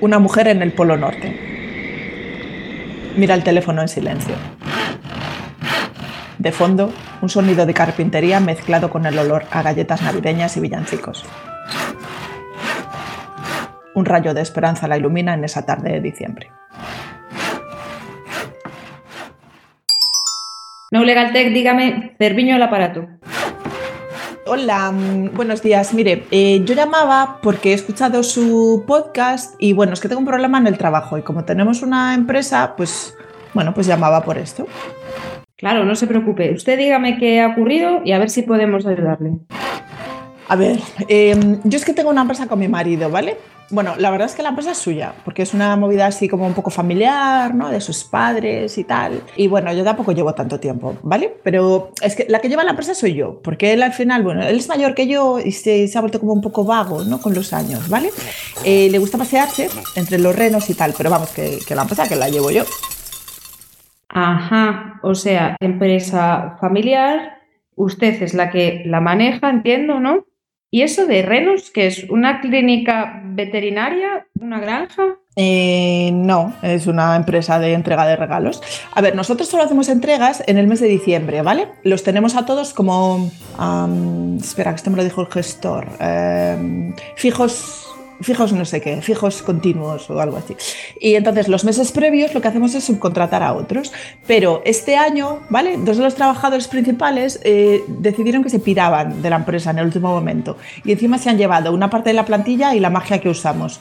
Una mujer en el Polo Norte. Mira el teléfono en silencio. De fondo, un sonido de carpintería mezclado con el olor a galletas navideñas y villancicos. Un rayo de esperanza la ilumina en esa tarde de diciembre. No Legal dígame, Cerviño el aparato. Hola, mm, buenos días. Mire, eh, yo llamaba porque he escuchado su podcast y bueno, es que tengo un problema en el trabajo y como tenemos una empresa, pues bueno, pues llamaba por esto. Claro, no se preocupe. Usted dígame qué ha ocurrido y a ver si podemos ayudarle. A ver, eh, yo es que tengo una empresa con mi marido, ¿vale? Bueno, la verdad es que la empresa es suya, porque es una movida así como un poco familiar, ¿no? De sus padres y tal. Y bueno, yo tampoco llevo tanto tiempo, ¿vale? Pero es que la que lleva la empresa soy yo, porque él al final, bueno, él es mayor que yo y se, ha vuelto como un poco vago, ¿no? Con los años, ¿vale? Eh, le gusta pasearse entre los renos y tal, pero vamos, que, que la empresa que la llevo yo. Ajá, o sea, empresa familiar, usted es la que la maneja, entiendo, ¿no? ¿Y eso de renos, que es una clínica veterinaria, una granja? Eh, no, es una empresa de entrega de regalos. A ver, nosotros solo hacemos entregas en el mes de diciembre, ¿vale? Los tenemos a todos como... am, espera, que esto me lo dijo el gestor. em, fijos fijos no sé qué, fijos continuos o algo así. Y entonces los meses previos lo que hacemos es subcontratar a otros. Pero este año, ¿vale? Dos de los trabajadores principales eh, decidieron que se piraban de la empresa en el último momento. Y encima se han llevado una parte de la plantilla y la magia que usamos.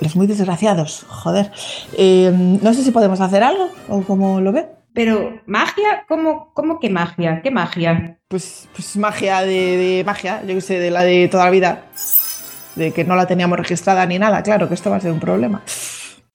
Los muy desgraciados, joder. Eh, no sé si podemos hacer algo o cómo lo ve. Pero, ¿magia? ¿Cómo, cómo que magia? ¿Qué magia? Pues, pues magia de, de magia, yo que sé, de la de toda la vida. De que no la teníamos registrada ni nada, claro que esto va a ser un problema.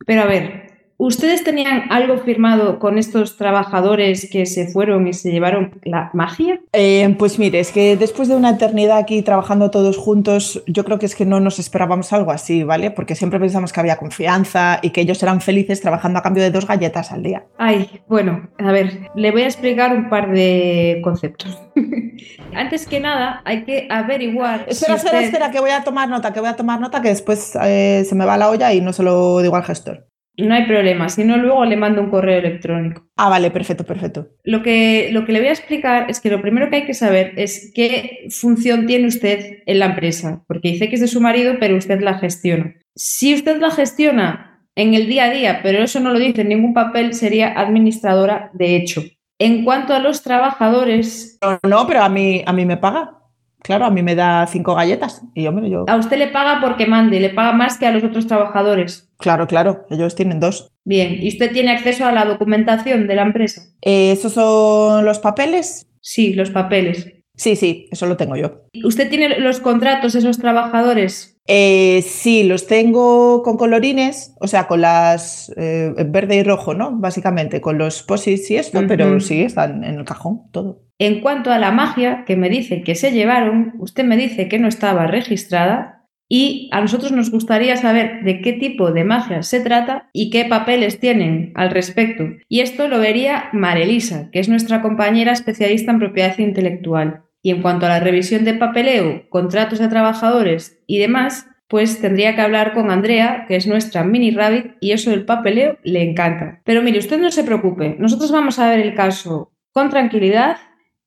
Pero a ver, ¿ustedes tenían algo firmado con estos trabajadores que se fueron y se llevaron la magia? Eh, pues mire, es que después de una eternidad aquí trabajando todos juntos, yo creo que es que no nos esperábamos algo así, ¿vale? Porque siempre pensamos que había confianza y que ellos eran felices trabajando a cambio de dos galletas al día. Ay, bueno, a ver, le voy a explicar un par de conceptos. Antes que nada, hay que averiguar. si Espera, espera, usted- espera, que voy a tomar nota, que voy a tomar nota, que después eh, se me va la olla y no se lo digo al gestor. No hay problema, si no, luego le mando un correo electrónico. Ah, vale, perfecto, perfecto. Lo que, lo que le voy a explicar es que lo primero que hay que saber es qué función tiene usted en la empresa, porque dice que es de su marido, pero usted la gestiona. Si usted la gestiona en el día a día, pero eso no lo dice en ningún papel, sería administradora de hecho. En cuanto a los trabajadores, No, no, pero a mí, a mí me paga. Claro, a mí me da cinco galletas y yo, yo... a usted le paga porque mande, le paga más que a los otros trabajadores. Claro, claro, ellos tienen dos. Bien, ¿y usted tiene acceso a la documentación de la empresa? Eh, ¿Esos son los papeles? Sí, los papeles. Sí, sí, eso lo tengo yo. ¿Usted tiene los contratos de esos trabajadores? Eh, sí, los tengo con colorines, o sea, con las eh, verde y rojo, ¿no? Básicamente, con los posits y esto, pero sí, están en el cajón, todo. En cuanto a la magia, que me dice que se llevaron, usted me dice que no estaba registrada y a nosotros nos gustaría saber de qué tipo de magia se trata y qué papeles tienen al respecto. Y esto lo vería Marelisa, que es nuestra compañera especialista en propiedad intelectual. Y en cuanto a la revisión de papeleo, contratos de trabajadores y demás, pues tendría que hablar con Andrea, que es nuestra mini rabbit, y eso del papeleo le encanta. Pero mire, usted no se preocupe, nosotros vamos a ver el caso con tranquilidad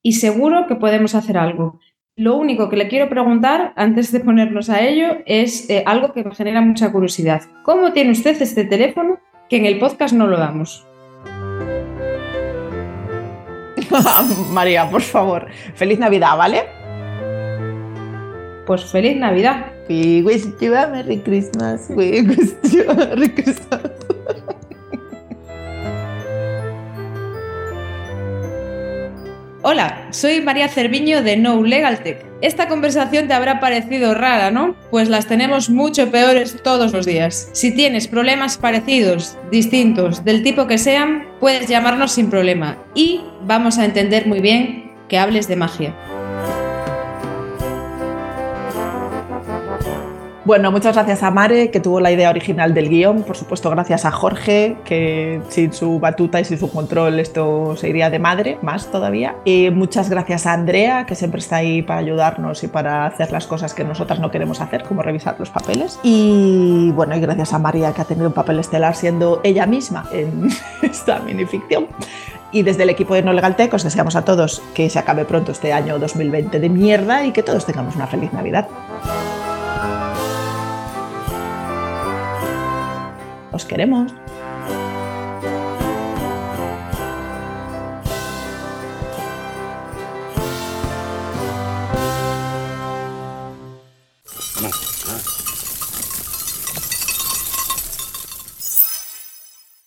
y seguro que podemos hacer algo. Lo único que le quiero preguntar antes de ponernos a ello es eh, algo que me genera mucha curiosidad. ¿Cómo tiene usted este teléfono que en el podcast no lo damos? María, por favor, feliz Navidad, ¿vale? Pues feliz Navidad. We wish you a Merry Christmas. We wish you a Merry Christmas. Hola, soy María Cerviño de No Legal Tech. Esta conversación te habrá parecido rara, ¿no? Pues las tenemos mucho peores todos los días. Si tienes problemas parecidos, distintos, del tipo que sean, puedes llamarnos sin problema y vamos a entender muy bien que hables de magia. Bueno, muchas gracias a Mare, que tuvo la idea original del guion. Por supuesto, gracias a Jorge, que sin su batuta y sin su control esto se iría de madre, más todavía. Y muchas gracias a Andrea, que siempre está ahí para ayudarnos y para hacer las cosas que nosotras no queremos hacer, como revisar los papeles. Y bueno, y gracias a María, que ha tenido un papel estelar siendo ella misma en esta minificción. Y desde el equipo de No Legal Tech os deseamos a todos que se acabe pronto este año 2020 de mierda y que todos tengamos una feliz Navidad. Os queremos.